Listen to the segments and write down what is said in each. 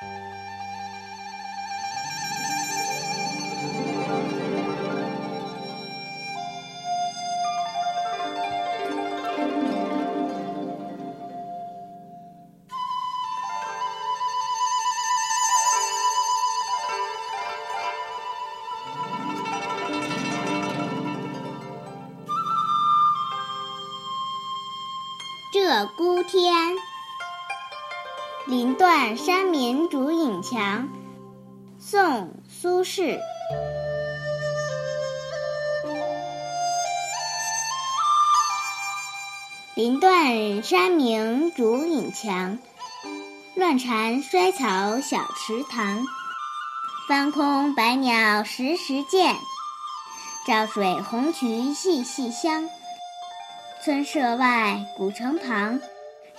鹧鸪天，林断山明竹影墙。宋·苏轼。林断山明竹影墙，乱蝉衰草小池塘。翻空白鸟时时见，照水红衢细细香。村舍外，古城旁，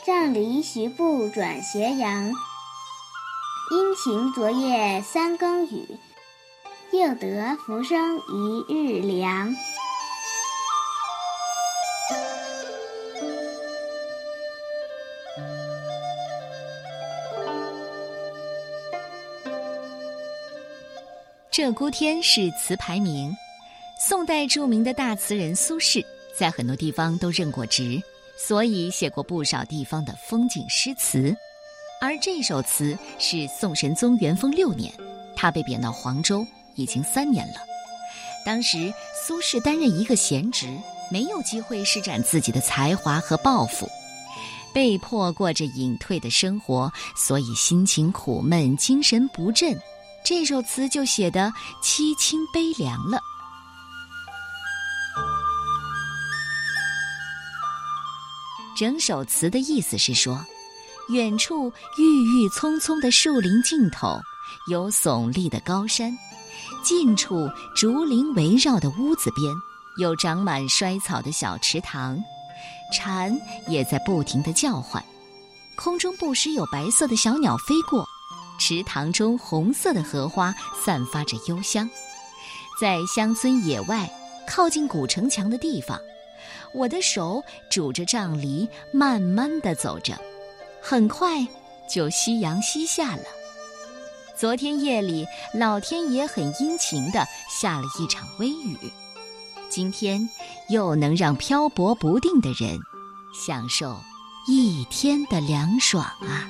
杖藜徐步转斜阳。阴晴昨夜三更雨，又得浮生一日凉。鹧鸪天是词牌名，宋代著名的大词人苏轼。在很多地方都任过职，所以写过不少地方的风景诗词。而这首词是宋神宗元丰六年，他被贬到黄州，已经三年了。当时苏轼担任一个闲职，没有机会施展自己的才华和抱负，被迫过着隐退的生活，所以心情苦闷，精神不振。这首词就写得凄清悲凉了。整首词的意思是说，远处郁郁葱葱的树林尽头有耸立的高山，近处竹林围绕的屋子边有长满衰草的小池塘，蝉也在不停的叫唤，空中不时有白色的小鸟飞过，池塘中红色的荷花散发着幽香，在乡村野外靠近古城墙的地方。我的手拄着杖藜，慢慢的走着，很快就夕阳西下了。昨天夜里，老天爷很殷勤的下了一场微雨，今天又能让漂泊不定的人享受一天的凉爽啊！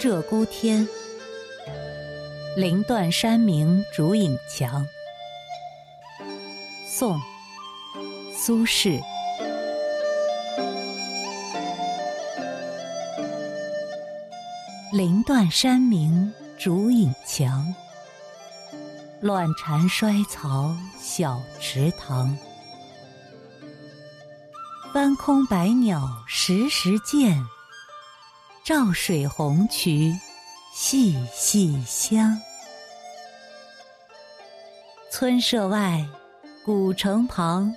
鹧鸪天，林断山明竹影墙。宋·苏轼。林断山明竹影墙，乱蝉衰草小池塘。翻空白鸟时时见。照水红渠细细香。村舍外，古城旁，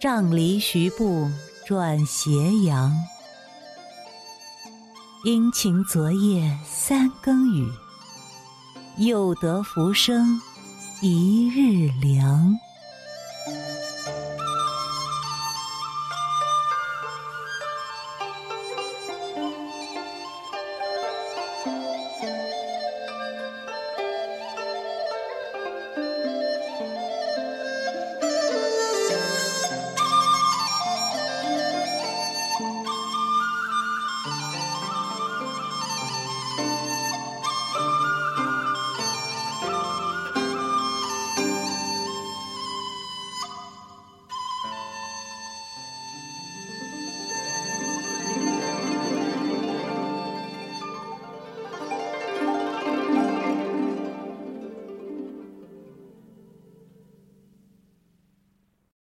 杖藜徐步转斜阳。殷勤昨夜三更雨，又得浮生一日凉。